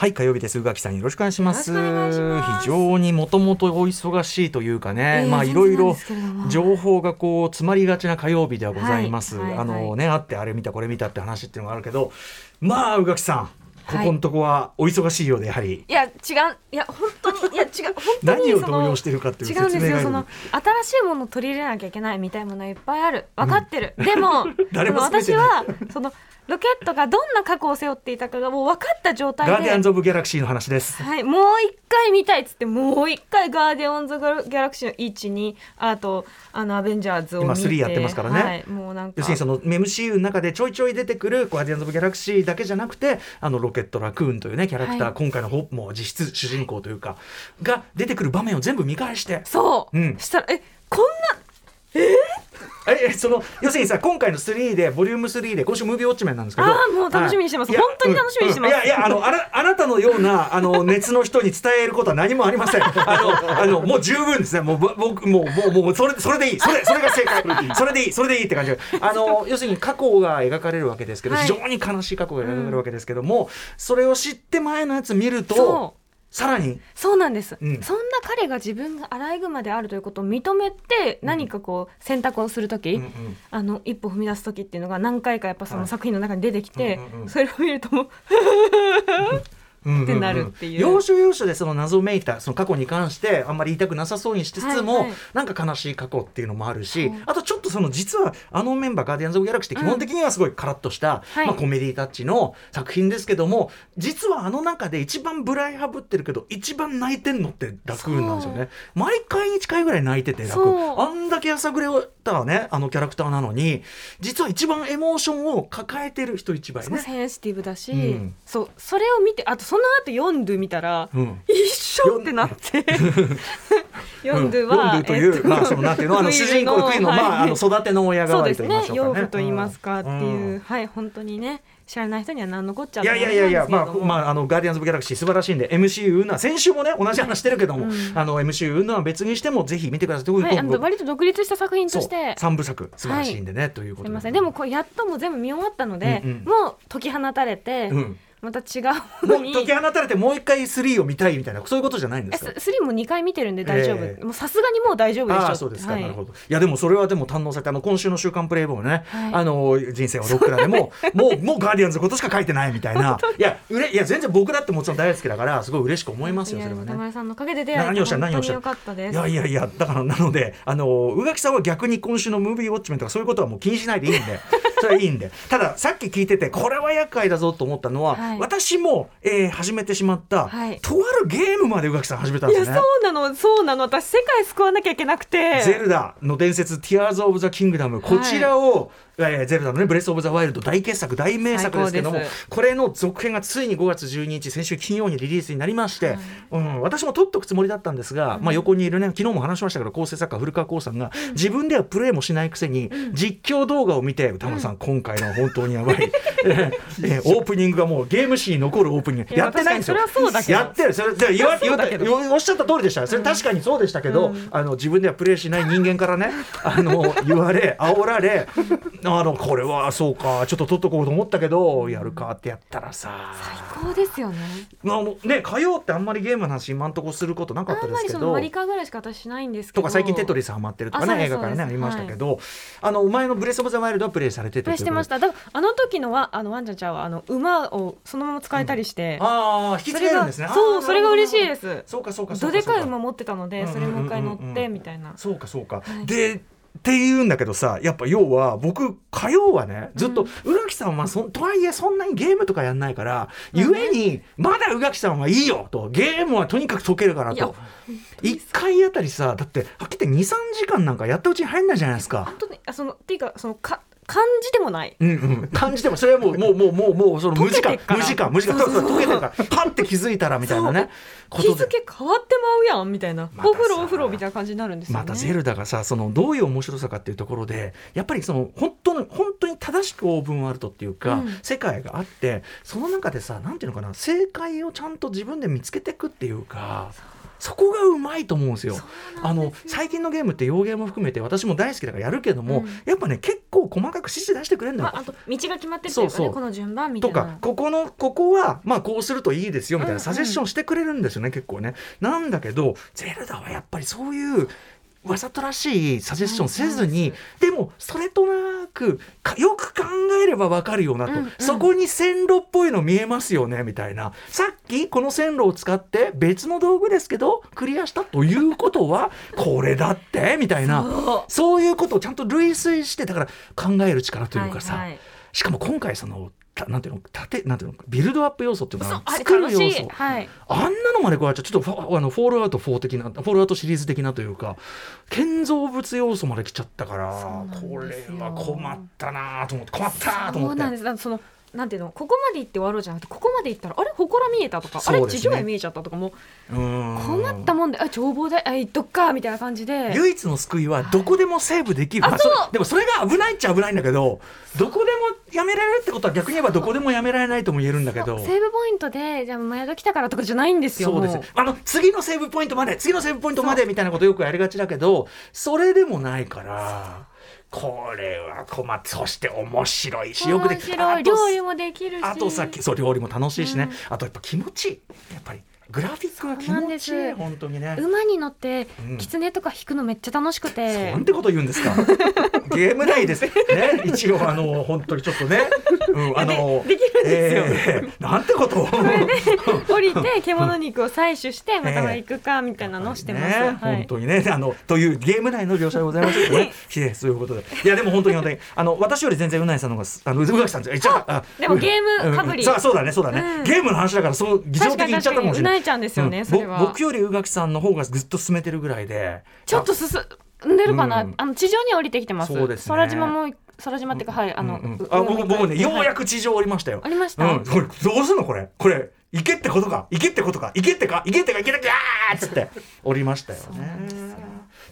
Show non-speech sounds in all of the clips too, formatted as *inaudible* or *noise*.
はい火曜日です。宇垣さんよろしくお願いします。非常にもともとお忙しいというかね、ええまあいろいろ情報がこう詰まりがちな火曜日ではございます、はいはい。あのねあってあれ見たこれ見たって話っていうのがあるけどまあ宇垣さんこはい。このとこはお忙しいようでやはり、いや違ういや本当にいや違う本当に何をその動揺しているかっていう違うんですよその新しいものを取り入れなきゃいけないみたいなものはいっぱいある。分かってる、でも *laughs* 誰も私はそのロケットがどんな過去を背負っていたかがもう分かった状態でガーディアンズ・オブ・ギャラクシーの話です。はい、もう一回見たいっつってもう一回ガーディオンズ・ギャラクシーの12あとあのアベンジャーズを今3やってますからね。はい、もうなんか。要するにその MCU の中でちょいちょい出てくるガーディアンズ・オブ・ギャラクシーだけじゃなくてあのロケット・ラクーンというねキャラクター、はい。今回のほもう実質主人公というかが出てくる場面を全部見返して。そう、うん。したらえこんええ *laughs* その要するにさ今回の3でボリューム3で今週ムービーウォッチメンなんですけど。あーもう楽しみにしてます。本当に楽しみにしてます。うん。うんいやいやあのあなあなたのようなあの *laughs* 熱の人に伝えることは何もありません。あのあのもう十分ですね。もうぼ僕もうもうもうそれそれでいい。それそれが正解。*laughs* それでいい。それでいいって感じ。あの要するに過去が描かれるわけですけど、はい。非常に悲しい過去が描かれるわけですけども、それを知って前のやつ見るとそうさらに？そうなんです、うん。そんな彼が自分がアライグマであるということを認めて何かこう選択をする時、うんうん。あの一歩踏み出す時っていうのが何回かやっぱそはい。の作品の中に出てきて、うんうんうん。それを見るともう *laughs* ってなるっていう。要所要所でその謎めいたその過去に関してあんまり言いたくなさそうにしつつも、はいはい。なんか悲しい過去っていうのもあるし、そうあとちょっとその実はあのメンバーガーディアンズ・オブ・ギャラクシーって基本的にはすごいカラッとした、はい。まあ、コメディタッチの作品ですけども実はあの中で一番ブライハブってるけど一番泣いてんのってラクーンなんですよね。毎回に近いぐらい泣いててラクーそう。ンあんだけやさぐれたねあのキャラクターなのに実は一番エモーションを抱えてる人一倍ね。センシティブだし、うん。そうそれを見てあとその後読んでみたら、うん。一緒ってなって。ヨンドゥという、えっとまあそのなんていうのあの主人公クイの、はい。まああの育ての親代わりと言いましょうかね。養父と言いますかっていう、うんはい本当にね知らない人には何のこっちゃいやいやいやいや、まあ、まああ、あの、ガーディアンズ・オブ・ギャラクシー素晴らしいんで、MCU のは、先週もね、同じ話してるけども、うん。あの、MCU のは別にしても、ぜひ見てください。というはい、あことの割と独立した作品として。三部作、素晴らしいんでね、ということすみません。でもこうやっともう全部見終わったので、うんうん。もう解き放たれて、うん。また違うもう解き放たれて、もう一回3を見たいみたいな、そういうことじゃないんでえすか。スリも2回見てるんで大丈夫、ええ。もうさすがにもう大丈夫でしょ。ああそうです。か、はい。なるほどいやでもそれはでも堪能されてあの今週の「週刊プレイボーイ」ね、はい。あの人生はロックだでももう *laughs* もうガーディアンズのことしか書いてないみたいな。いやうれいや全然僕だってもちろん大好きだからすごい嬉しく思いますよそれはね。歌丸さんのおかげで出会え何をしゃる何をした？いやいやいやだからなのであの宇垣さんは逆に今週のムービーウォッチメンとかそういうことはもう気にしないでいいんでそれはいいんでたださっき聞いててこれは厄介だぞと思ったのは、はい。私も、えー始めてしまった、はい。とあるゲームまで宇垣さん始めたんですよね。そうなのそうなの。私世界救わなきゃいけなくて。ゼルダの伝説「Tears of the Kingdom」こちらを、えーゼルダのね「ブレス・オブ・ザ・ワイルド」大傑作大名作ですけどもこれの続編がついに5月12日先週金曜にリリースになりまして、うん、私も取っとくつもりだったんですが、まあ、横にいるね昨日も話しましたけど構成作家古川光さんが自分ではプレイもしないくせに実況動画を見て歌丸さん今回のは本当にやばい、*laughs* えーえーオープニングがもうゲーム史に残るオープニング。いややってないんですよ。やってる。それで言わ言わおっしゃった通りでしたそれ確かにそうでしたけど、あの自分ではプレイしない人間からねあの言われ煽られ *laughs* あのこれはそうかちょっと取っとこうと思ったけどやるかってやったらさ。最高ですよね。まあもうね火曜ってあんまりゲームの話今んとこすることなかったですけど。まりその割り勘ぐらいしか私しないんですけど。とか最近テトリスハマってるとかね映画からねありましたけど、あの前のブレスオブザワイルドはプレイされててプレイしてました。だからあの時のはあのワンちゃんちゃんはあの馬をそのまま使えたりして、ああ引き継げるんですね。そうそれが嬉しいです。そうかそうかそうどでかい馬持ってたのでそれもう一回乗ってみたいな。そうかそうか、はい。でっていうんだけどさやっぱ要は僕火曜はねずっと宇垣さんはそとはいえそんなにゲームとかやんないから、ゆえにまだ宇垣さんはいいよとゲームはとにかく解けるからと。1回あたりさだってはっきり言って23時間なんかやったうちに入んないじゃないですか。本当にあそのっていうかそのか感じてもない。うんうん、感じてもそれはもう *laughs* もうもうもうもうその無時間無時間無時間。溶けてるから。パッて気づいたらみたいなね。こ日付変わってまうやんみたいな、またさお風呂お風呂みたいな感じになるんですよね。またゼルダがさそのどういう面白さかっていうところでやっぱりその本当の本当に正しくオープンワールドっていうか、うん。世界があってその中でさなんていうのかな正解をちゃんと自分で見つけていくっていうかそこがうまいと思うんですよ。あの最近のゲームって洋ゲーム含めて私も大好きだからやるけども、うんやっぱね結構細かく指示出してくれるのよ。まあ、あと道が決まってるというかねそうそうこの順番みたいなとかここのここはまあこうするといいですよみたいうんうなんサジェッションしてくれるんですよね、結構ね。なんだけどゼルダはやっぱりそういうわざとらしいサジェッションせずに、でもそれとなくかよく考えればわかるよなと、うんうん。そこに線路っぽいの見えますよねみたいな。さっきこの線路を使って別の道具ですけどクリアしたということは *laughs* これだってみたいな。そう。いうことをちゃんと類推してだから考える力というかさ、はいはい。しかも今回そのたなんていうの縦なんていうのビルドアップ要素っていうのはそうあれ作る要素。はい。あんなのまで加えちゃうちょっとフォあのフォールアウト4的なフォールアウトシリーズ的なというか建造物要素まで来ちゃったからこれは困ったなと思って困ったと思って。そうなんです。そのなんていうのここまで行って終わろうじゃなくてここまで行ったらあれ？祠見えたとか、あれ？地上絵見えちゃったとかも困ったもんであ眺望台あ行っとくかみたいな感じで。唯一の救いはどこでもセーブできる、まああそう。それでもそれが危ないっちゃ危ないんだけどどこでもやめられるってことは逆に言えばどこでもやめられないとも言えるんだけど。セーブポイントでじゃあ前戸来たからとかじゃないんですよそうです。あの次のセーブポイントまで次のセーブポイントまでみたいなことよくやりがちだけどそれでもないからこれは困ってそして面白いしよくで面き白い料理もできるし。あとさそう料理も楽しいしね、うん。あとやっぱ気持ちいい。やっぱりグラフィックが気持ちいいす本当にね。馬に乗ってうん。狐とか引くのめっちゃ楽しくて、なんてこと言うんですか？*laughs* ゲーム内です。ね、一応あの本当にちょっとね、うん、あのでできるんですよ。えーなんてこと？を。*laughs* 降りて獣肉を採取してまたは行くかみたいなのをしてます、ね、はい。本当にね。あのというゲーム内の描写でございますけどね。そういうことで。いやでも本当に本当にあの私より全然うないさんの方がすあの宇垣さんじゃでもゲームかぶりうん。そうそうだねそうだね、うん。ゲームの話だからそう議場的に言っちゃったかもしれない確かに確かにうないちゃんですよねうんそれは。ぼ僕より宇垣さんの方がぐっと進めてるぐらいで。ちょっと進んでるかな、うん。あの地上に降りてきてます。そうですね。空島も空島っていうかはいあの、あ僕僕ねようやくく地上降りましたよ、ありました、うん、これどうすんのこれ。これ行けってことか。行けってことか。行けってか行けってか行けってかっつって降りましたよね。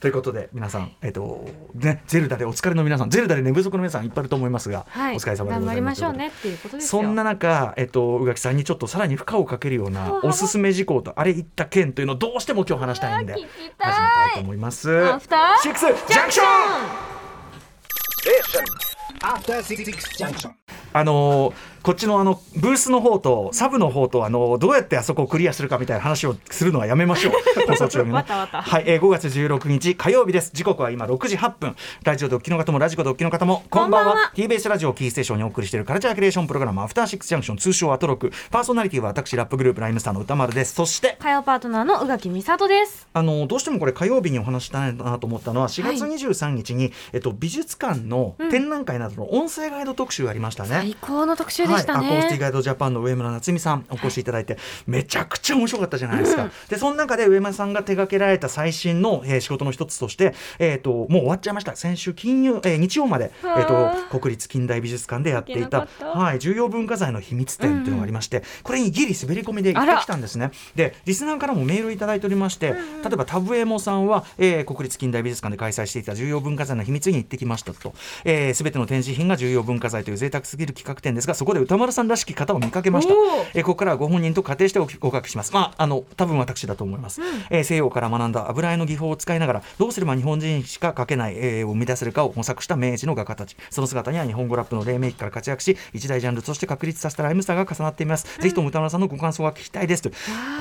ということで皆さん、えっとね、ゼルダでお疲れの皆さんゼルダで寝不足の皆さんいっぱいいると思いますが、はい、お疲れ様でございます頑張りましょうねっていうことですよそんな中、えっと、宇垣さんにちょっとさらに負荷をかけるようなおすすめ事項とあれ言った件というのをどうしても今日話したいんで始めきたいと思います。アフターシックスジャンクション After Six Junction. あのーこっちのあのブースの方とサブの方とあのーどうやってあそこをクリアするかみたいな話をするのはやめましょう。*laughs* 放送中にね。はい、えー、5月16日火曜日です。時刻は今6時8分。ラジオドッキの方もラジコドッキの方もこんばんは。こんばんは。TBS ラジオキーステーションにお送りしているカルチャーキュレーションプログラムアフターシックスジャンクション通称アトロク。パーソナリティは私ラップグループライムスターの歌丸です。そして火曜パートナーの宇垣美里です。あのどうしてもこれ火曜日にお話したいなと思ったのは4月23日に、えっと、美術館の展覧会などの音声ガイド特集がありましたね。最高の特集でしたね、はい、アコースティガイドジャパンの上村夏美さんお越しいただいて、めちゃくちゃ面白かったじゃないですか。でその中で上村さんが手掛けられた最新の、えー仕事の一つとして、えー、ともう終わっちゃいました。先週金曜、えー日曜まで、えー、と国立近代美術館でやっていたはい、重要文化財の秘密展っていうのがありまして、これにギリ滑り込みで行ってきたんですね。でリスナーからもメールいただいておりまして、例えばタブエモさんは、えー国立近代美術館で開催していた重要文化財の秘密に行ってきましたと、えー、全ての展示品が重要文化財という贅沢すぎる企画展ですがそこで歌丸さんらしき方を見かけました。えーここからはご本人と仮定しておご書きします。まああの多分私だと思います、えー西洋から学んだ油絵の技法を使いながらどうすれば日本人しか描けない絵を生み出せるかを模索した明治の画家たち。その姿には日本語ラップの黎明期から活躍し一大ジャンルとして確立させたライムスターが重なっています、ぜひとも歌丸さんのご感想が聞きたいですと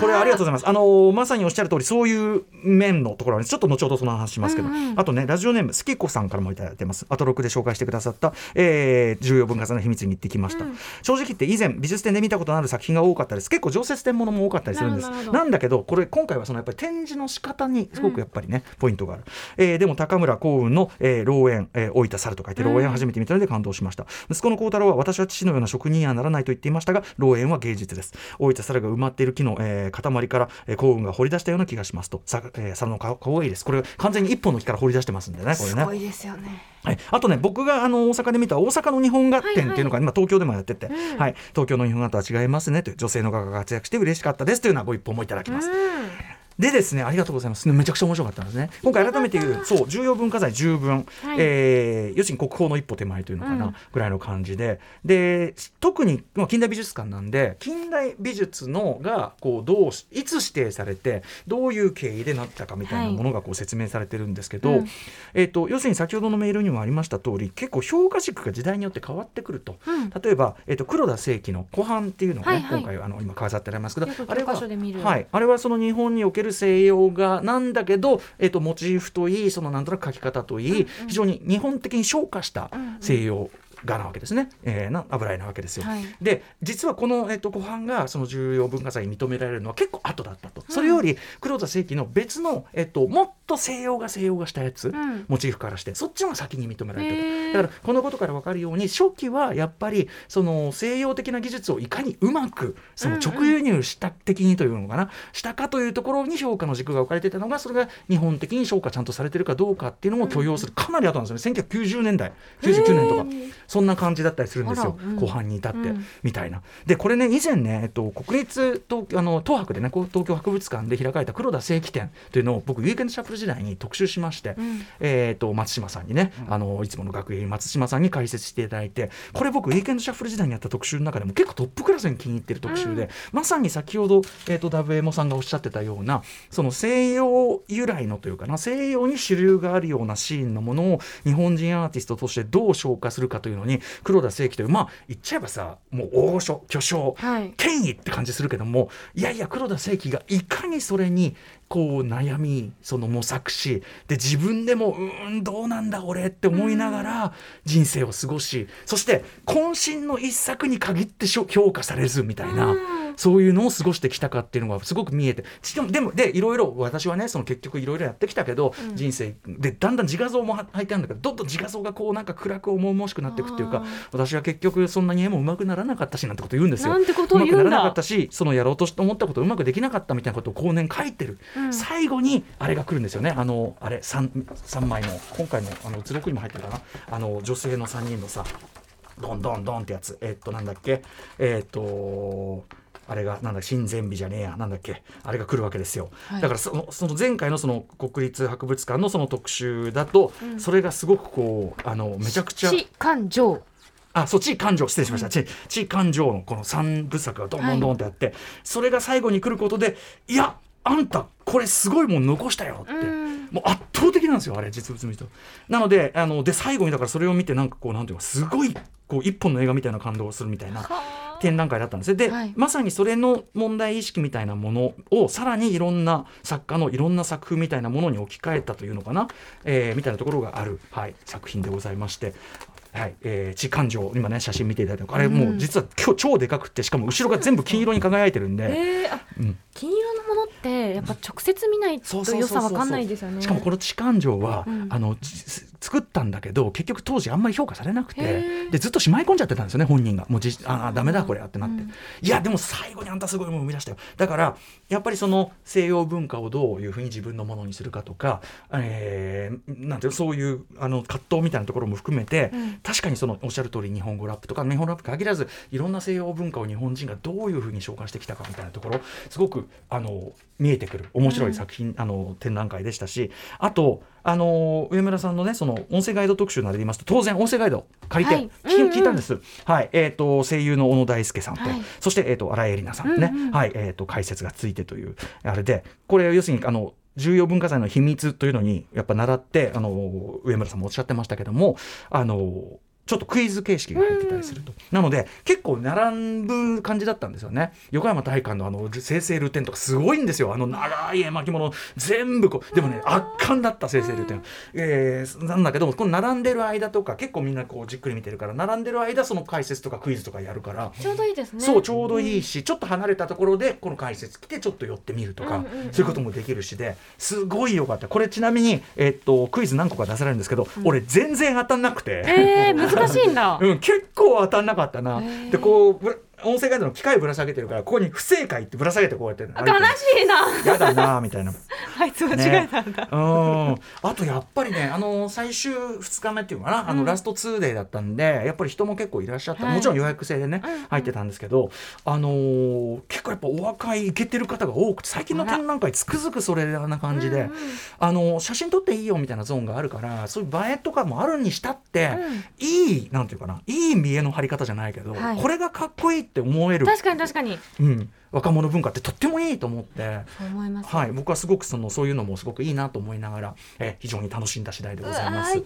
これありがとうございます。あのーまさにおっしゃる通りそういう面のところはねちょっと後ほどその話しますけど、あとねラジオネームスキコさんからもいただいてます。アトロックで紹介してくださった、えー重要文化財の秘密に行ってきました、正直言って以前美術展で見たことのある作品が多かったです。結構常設展ものも多かったりするんです。なんだけどこれ今回はそのやっぱり展示の仕方にすごくやっぱりね、ポイントがある、えーでも高村光雲の、えー、老園、えー、老いた猿と書いて老園初めて見たので感動しました、息子の幸太郎は私は父のような職人にはならないと言っていましたが老園は芸術です。老いた猿が埋まっている木の、えー塊から、えー、幸雲が掘り出したような気がしますと。さ、えー、猿の顔顔がいいです。これ完全に一本の木から掘り出してますんでねこれね。すごいですよね。はい、あとね僕があの大阪で見た大阪の日本画展っていうのが今東京でもやってて、うんはい、東京の日本画とは違いますねという女性の画が活躍して嬉しかったですというようなご一報もいただきます。でですねありがとうございます。めちゃくちゃ面白かったんですね。今回改めて言うそう重要文化財十分、はい。えー要するに国宝の一歩手前というのかな、うん。ぐらいの感じで。で特に、まあ、近代美術館なんで近代美術のがこうどうしいつ指定されてどういう経緯でなったかみたいなものがこう説明されてるんですけど、うん。えー、と要するに先ほどのメールにもありました通り結構評価軸が時代によって変わってくると。うん。例えば、えー、と黒田清輝の湖畔っていうのが、ねはいはい。今回あの今飾ってありますけどあれははい、あれはその日本における西洋画なんだけど、えー、とモチーフといいそのなんとなく描き方といい、非常に日本的に昇華した西洋画なわけですね、えーな油絵なわけですよ。はい。で実はこの、えっと湖畔がその重要文化財に認められるのは結構後だったと、それより黒田清輝の別の、えっともっと西洋画西洋画したやつ、ん。モチーフからしてそっちのが先に認められてるだからこのことから分かるように初期はやっぱりその西洋的な技術をいかにうまくその直輸入した的にというのかな、したかというところに評価の軸が置かれていたのがそれが日本的に評価ちゃんとされてるかどうかっていうのも許容する、かなり後なんですよね。1990年代99年とかそんな感じだったりするんですよ、うん。後半に至って、うん。みたいな。でこれね以前ね、えっと、国立東あの東博でね東京博物館で開かれた黒田正規展というのを僕ウィークエンドシャッフル時代に特集しまして、ん。えっと松島さんにね、あのいつもの学園松島さんに解説していただいてこれ僕ウィークエンドシャッフル時代にやった特集の中でも結構トップクラスに気に入ってる特集で、まさに先ほど、えっとダブエモさんがおっしゃってたようなその西洋由来のというかな西洋に主流があるようなシーンのものを日本人アーティストとしてどう消化するかというのに黒田正規というまあ言っちゃえばさもう大御所巨匠、はい権威って感じするけどもいやいや黒田正規がいかにそれにこう悩みその模索しで自分でもうーんどうなんだ俺って思いながら人生を過ごしそして渾身の一作に限って評価されずみたいな。そういうのを過ごしてきたかっていうのがすごく見えて。しかもでもでいろいろ私はねその結局いろいろやってきたけど、人生でだんだん自画像もは入ってあるんだけどどんどん自画像がこうなんか暗く重々しくなっていくっていうか私は結局そんなに絵も上手くならなかったしなんてこと言うんですよ。なんてことを言うんだ。上手くならなかったしそのやろうと思ったことをうまくできなかったみたいなことを後年書いてる、うん。最後にあれが来るんですよね。あのあれ 3, 3枚の今回のあの図録にも入ってるかな？あの女性の3人のさドンドンドンってやつ。えっとなんだっけ？えっとあれがなんだ親善美じゃねえやなんだっけあれが来るわけですよ、はい。だからそのその前回のその国立博物館のその特集だと、それがすごくこうあのめちゃくちゃ地感情。あそう地位感情失礼しました、地地位感情のこの3部作がどんどんどんってあって、それが最後に来ることでいやあんたこれすごいもん残したよって、うん。もう圧倒的なんですよあれ実物見ると。なのであので最後にだからそれを見てなんかこうなんていうかすごいこう一本の映画みたいな感動をするみたいな展覧会だったんですよで、はい。まさにそれの問題意識みたいなものをさらにいろんな作家のいろんな作風みたいなものに置き換えたというのかな、えーみたいなところがある、はい、作品でございまして。はい、えー、地感情今ね写真見ていただいたあれもう実は今日超でかくってしかも後ろが全部金色に輝いてるんで、えー、あうん。金色のものってやっぱ直接見ないと良さわかんないですよね。しかもこの地感情は、うん。あのじ作ったんだけど結局当時あんまり評価されなくへてー。でずっとしまい込んじゃってたんですよね本人が。もうじああダメだこれってなって、うん。いやでも最後にあんたすごいものを生み出したよ。だからやっぱりその西洋文化をどういうふうに自分のものにするかとか、えーなんていうのそういうあの葛藤みたいなところも含めて、うん。確かにそのおっしゃる通り日本語ラップとか日本ラップ限らずいろんな西洋文化を日本人がどういうふうに紹介してきたかみたいなところすごくあの見えてくる面白い作品、あの展覧会でしたしあとあの上村さんのねその音声ガイド特集などで言いますと当然音声ガイド借りて、はい。聞いたんです、はい。えー、と声優の小野大輔さんと、はい。そして、えー、と新井恵里奈さんね、うんうん。はい。えー、と解説がついてというあれでこれ要するにあの重要文化財の秘密というのにやっぱ習ってあの上村さんもおっしゃってましたけどもあのちょっとクイズ形式が入ってたりすると、なので結構並ぶ感じだったんですよね。横山大観のあの生成ルテンとかすごいんですよ。あの長い絵巻物全部こうでもね圧巻だった生成ルテン、えーなんだけどもこの並んでる間とか結構みんなこうじっくり見てるから並んでる間その解説とかクイズとかやるから。ちょうどいいですね。そうちょうどいいし、ちょっと離れたところでこの解説来てちょっと寄ってみるとか、そういうこともできるしですごい良かった。これちなみに、えっとクイズ何個か出されるんですけど、俺全然当たんなくて。えー、難しいんだうん、結構当たんなかったな。でこう音声ガイドの機械ぶら下げてるからここに不正解ってぶら下げてこうやって悲しいな。やだなみたいな。*laughs* あいつ間違えたんだ、うん。あとやっぱりねあの最終2日目っていうのかな。あの、ラスト2デーだったんでやっぱり人も結構いらっしゃった、はい。もちろん予約制でね、うんうん。入ってたんですけどあのー結構やっぱお若いイケてる方が多くて最近の展覧会つくづくそれな感じで、うんうん。あの写真撮っていいよみたいなゾーンがあるからそういう映えとかもあるにしたって、いいなんていうかないい見栄の張り方じゃないけど、はい。これがかっこいいって思える、確かに確かに。うん、若者文化ってとってもいいと思って。はい、僕はすごくそのそういうのもすごくいいなと思いながら、え非常に楽しんだ次第でございます。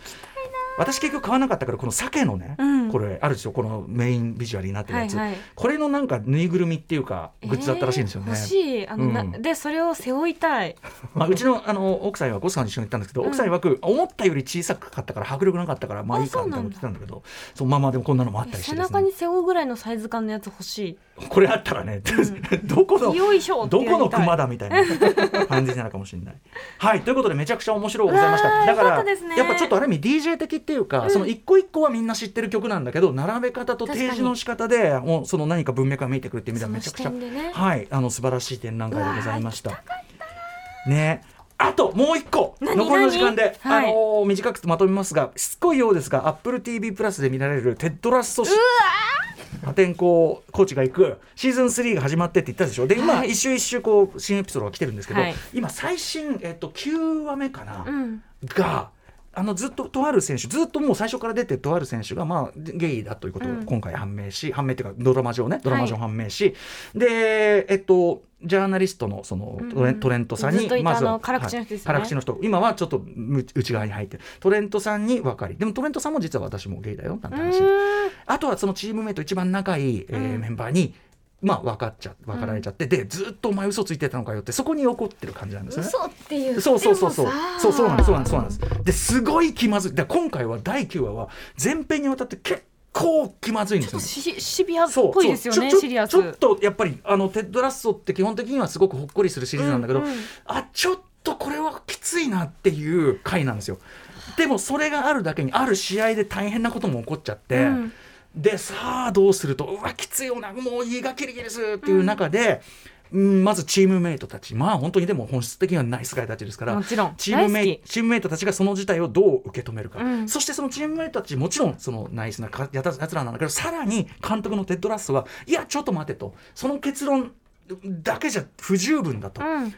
私結局買わなかったからこの鮭のね、うん。これあるでしょこのメインビジュアルになってるやつ、はいはい。これのなんかぬいぐるみっていうかグッズだったらしいんですよね。えー欲しい。あの、なうん。でそれを背負いたい。*laughs* まあ、うちのあの奥さんはゴスさんと一緒に行ったんですけど、うん。奥さん曰く思ったより小さかったから迫力なかったからまあいいかみたいなこと言ってたんだけどそうまあまあでもこんなのもあったりしてね。中に背負うぐらいのサイズ感のやつ欲しい。これあったらね、*laughs* どこのどこの熊だみたいな感じになるかもしれない。*laughs* はいということでめちゃくちゃ面白いございました。だからね。やっぱちょっとある意味 DJ 的っていうか、うん。その一個一個はみんな知ってる曲なんだけど並べ方と提示の仕方でもうその何か文脈が見えてくるっていう意味ではめちゃくちゃ、ね。はいあの素晴らしい展覧会でございました。ね。あともう一個何残りの時間で、何？はい。あのー短くまとめますがしつこいようですが AppleTV プラスで見られるテッドラッソ破天荒コーチが行くシーズン3が始まってって言ったでしょ？で今、はい。一周一周こう新エピソードが来てるんですけど、はい。今最新、えっと、9話目かな、うん。があのずっととある選手ずっともう最初から出てるとある選手が、まあ、ゲイだということをうん。今回判明し、判明っていうかドラマ上ねドラマ上判明し、でえっとジャーナリストのそのうんうん。トレン,、トレントさんにまずは辛口の人ね。はいの人。今はちょっとむ内側に入ってる。トレントさんに分かりでもトレントさんも実は私もゲイだよなんて話。あとはそのチームメイト一番仲いい、えーうん。メンバーに、まあ、分かっちゃ分かられちゃって、でずっとお前嘘ついてたのかよってそこに怒ってる感じなんですよね。嘘っていうそうそうそうそう。そうそうなんですそうなんですそうなんでです。ですごい気まずい。で今回は第9話は前編にわたって結構気まずいんですよちょっとしシビアっそうぽいですよねシリアス。ちょっとやっぱりあのテッドラッソって基本的にはすごくほっこりするシリーズなんだけど、うんうん。あちょっとこれはきついなっていう回なんですよ。でもそれがあるだけにある試合で大変なことも起こっちゃって、うんでさあどうするとうわきついよなもう胃がキリキリするっていう中で、うんまずチームメイトたちまあ本当にでも本質的にはナイスガイたちですからもちろん。チームメイチームメイトたちがその事態をどう受け止めるか、うん。そしてそのチームメイトたちもちろんそのナイスなかやたやつらなんだけどさらに監督のテッド・ラッソはいやちょっと待てと。その結論だけじゃ不十分だと、うん。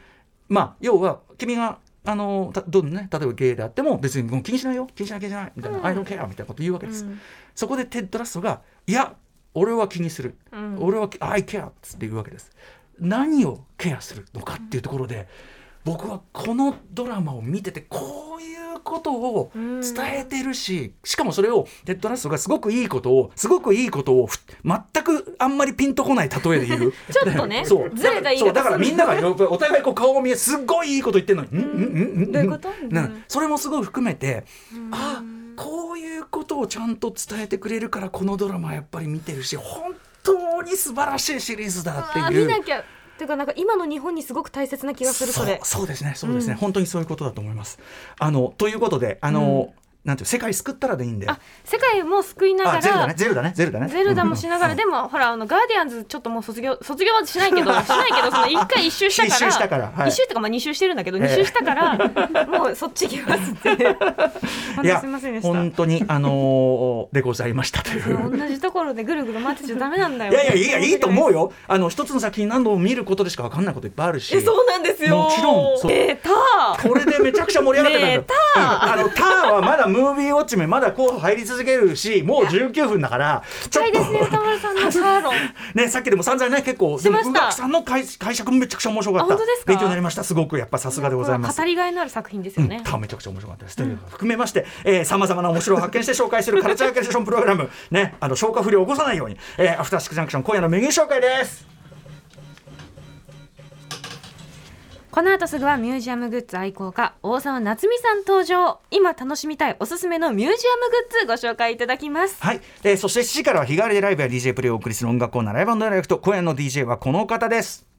まあ要は君があのたどんね例えばゲイであっても別にもう気にしないよ。気にしない気にしない。みたいな、うん。I don't care みたいなこと言うわけです、うん。そこでテッド・ラッソがいや俺は気にする、うん。俺は I care って言うわけです。何をケアするのかっていうところで、僕はこのドラマを見ててこういうことを伝えてるし、しかもそれをテッド・ラッソがすごくいいことをすごくいいことをふ全くあんまりピンとこない例えで言う。*laughs* ちょっとねそう。ずれた言い方だからみんながよお互いこう顔を見えすっごいいいこと言ってるのに、うんうんうんうんどういうこと？なうんそれもすごい含めて、あこういうことをちゃんと伝えてくれるからこのドラマやっぱり見てるし本当に素晴らしいシリーズだってあいう。見なきゃっていうかなんか今の日本にすごく大切な気がするそれ。そうですね。そうですね、うん。本当にそういうことだと思います。あのということであの、なんていう世界救ったらでいいんで。あ世界も救いながあゼルダねらゼルダねゼルダね。ゼルダもしながら、うん。でもほらあのガーディアンズちょっともう卒業卒業はしないけど *laughs* しないけどその一回一周したから。一周したからはい。一周っていうかまあ二周してるんだけどええ。二周したから *laughs* もうそっち行きますって本いや当すみませんでした。本当にあのーでございましたという。*laughs* 同じところでぐるぐる待ってちゃダメなんだよ。いやいやいいやいいと思うよ。よ。あの一つの作品何度も見ることでしかわかんないこといっぱいあるし。えそうなんですよ。もちろんそう。出たこれでめちゃくちゃ盛り上がってたんだあのターはまだムービーウォッチメンまだ候補入り続けるしもう19分だからちょっ期待ですね歌丸さんのサーロン。*laughs* ねさっきでも散々ね結構しました。でも宇垣さんの解解釈もめちゃくちゃ面白かった。あ本当ですか？勉強になりましたすごく。やっぱさすがでございます。語りがいのある作品ですよね、うん、めちゃくちゃ面白かったです。うことを含めまして、さまざまな面白を発見して紹介するカルチャーキュレーションプログラム、ね、あの消化不良を起こさないように、えーアフターシックスジャンクション、今夜のメニュー紹介です。この後すぐはミュージアムグッズ愛好家大沢夏美さん登場。今楽しみたいおすすめのミュージアムグッズご紹介いただきます。はい、えーそして7時からは日替わりでライブや DJ プレイをお送りする音楽コーナーライブダイレクト。今夜の DJ はこの方です。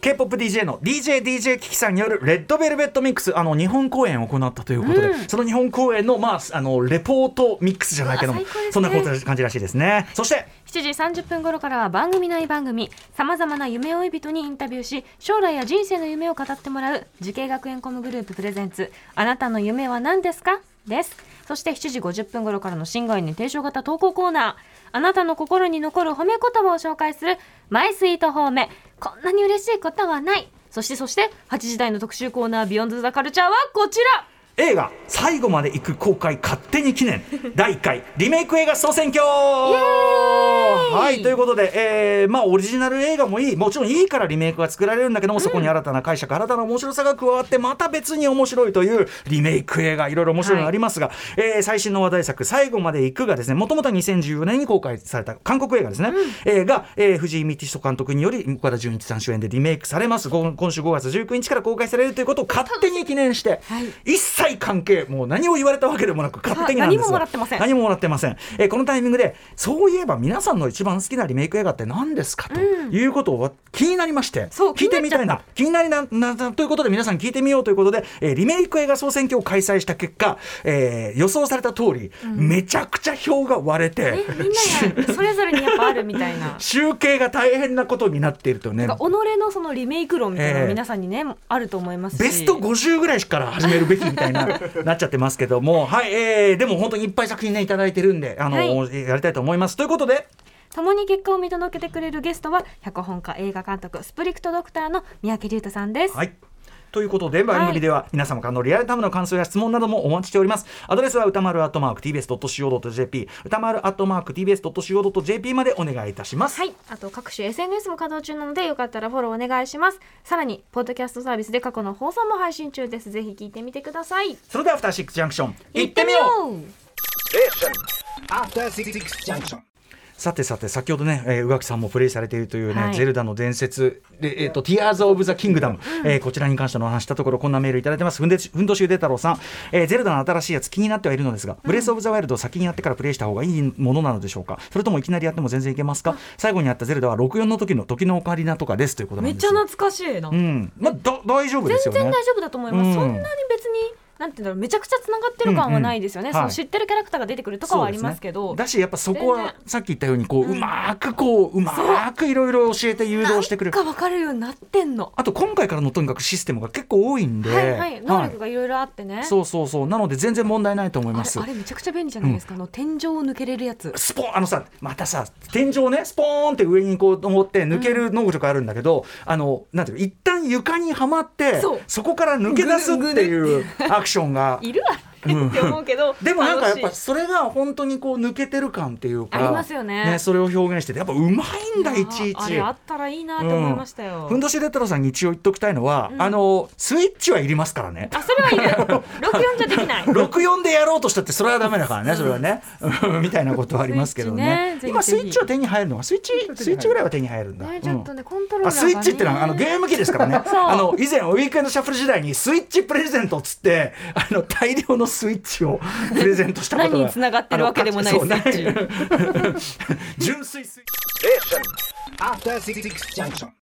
K-POP DJ の DJDJ キキさんによるレッドベルベットミックスあの日本公演を行ったということで、うん。その日本公演のまああのレポートミックスじゃないけども、ね。そんな感じらしいですね。そして7時30分頃からは番組内番組さまざまな夢追い人にインタビューし将来や人生の夢を語ってもらう滋慶学園 COMグループプレゼンツあなたの夢は何ですか？です。そして7時50分頃からの新概念提唱型投稿コーナーあなたの心に残る褒め言葉を紹介するマイスイート褒め。こんなに嬉しいことはない。そしてそして8時台の特集コーナービヨンドザカルチャーはこちら。映画「最後まで行く公開勝手に記念」*laughs* 第1回リメイク映画総選挙。はいということで、えーまあ、オリジナル映画もいい。もちろんいいからリメイクが作られるんだけども、そこに新たな解釈新たな面白さが加わってまた別に面白いというリメイク映画いろいろ面白いのがありますが、えー最新の話題作「最後まで行く」がですねもともと2014年に公開された韓国映画ですね、えーが、えー藤井道人監督により岡田准一さん主演でリメイクされます。ご今週5月19日から公開されるということを勝手に記念して、はい。一切関係もう何を言われたわけでもなく勝手になんですよ。何ももらってません。何ももらってません、えーこのタイミングでそういえば皆さんの一番好きなリメイク映画って何ですか？ということを気になりまして、聞いてみたいな気になりなななということで皆さん聞いてみようということで、えーリメイク映画総選挙を開催した結果、えー予想された通り、めちゃくちゃ票が割れてえみんながそれぞれにやっぱあるみたいな。*laughs* 集計が大変なことになっているとね。なんか己のそのリメイク論みたいなの皆さんにね、あると思いますし。ベスト50ぐらいから始めるべきみたいななっちゃってますけども、はい、えー、でも本当にいっぱい作品ねいただいてるんで、あの、はいやりたいと思います。ということで、共に結果を見届けてくれるゲストは脚本家映画監督スプリクトドクターの三宅龍太さんです、はい。ということで番組では皆様からのリアルタイムの感想や質問などもお待ちしております。アドレスは歌丸アットマーク tbs.co.jp 歌丸アットマーク tbs.co.jp までお願いいたします。はい、あと各種 SNS も稼働中なのでよかったらフォローお願いします。さらにポッドキャストサービスで過去の放送も配信中です。ぜひ聞いてみてください。それではアフターシックスジャンクション行ってみよう。After Six Junction. さてさて先ほどね、えー、宇垣さんもプレイされているというね、はい。ゼルダの伝説で、えー、と Tears of the Kingdom、えーこちらに関してのお話したところこんなメールいただいてます。ふんでふんどしゅうで太郎さん、えーゼルダの新しいやつ気になってはいるのですが、ブレスオブザワイルドを先にやってからプレイした方がいいものなのでしょうか？それともいきなりやっても全然いけますか？最後にやったゼルダは64の時の時のオカリナとかですということなめっちゃ懐かしいな、うん。まあだ大丈夫ですよね。全然大丈夫だと思います、うん。そんなに別になんていうんだろうめちゃくちゃつながってる感はないですよね、うんうんはい。その知ってるキャラクターが出てくるとかはありますけど。ねだしやっぱそこはさっき言ったようにこう、うまーくこううまーくいろいろ教えて誘導してくれるなんか分かるようになってんの。あと今回からのとにかくシステムが結構多いんで、はいはい。能力がいろいろあってね、そうそうそう。なので全然問題ないと思います。あれめちゃくちゃ便利じゃないですか、あの天井を抜けれるやつ。スポンあのさまたさ天井ねスポーンって上にこう登って抜ける能力あるんだけど、あのなんていうの一旦床にはまってそう。こから抜け出すっていうアククションが。いるわ。って思うけど、*laughs* でもなんかやっぱそれが本当にこう抜けてる感っていうかありますよね。それを表現しててやっぱうまいんだいちいち。あったらいいなと思いましたよ、ふんどしレトロさんに一応言っときたいのは、あのスイッチはいりますからね。あそれはいる64じゃできない。*laughs* 64でやろうとしたってそれはダメだからねそれはね。うん。みたいなことはありますけどね。ね今スイッチは手に入るのはスイッチスイッチぐらいは手に入るんだ、ねちょっとね、コントローラースイッチってのはあのゲーム機ですからね。あの以前ウィークエンドシャッフル時代にスイッチプレゼントっつってあの大量のスイッチをプレゼントしたことが何に繋がってるわけでもないスイッチ。*laughs* *laughs* 純粋スイッチ.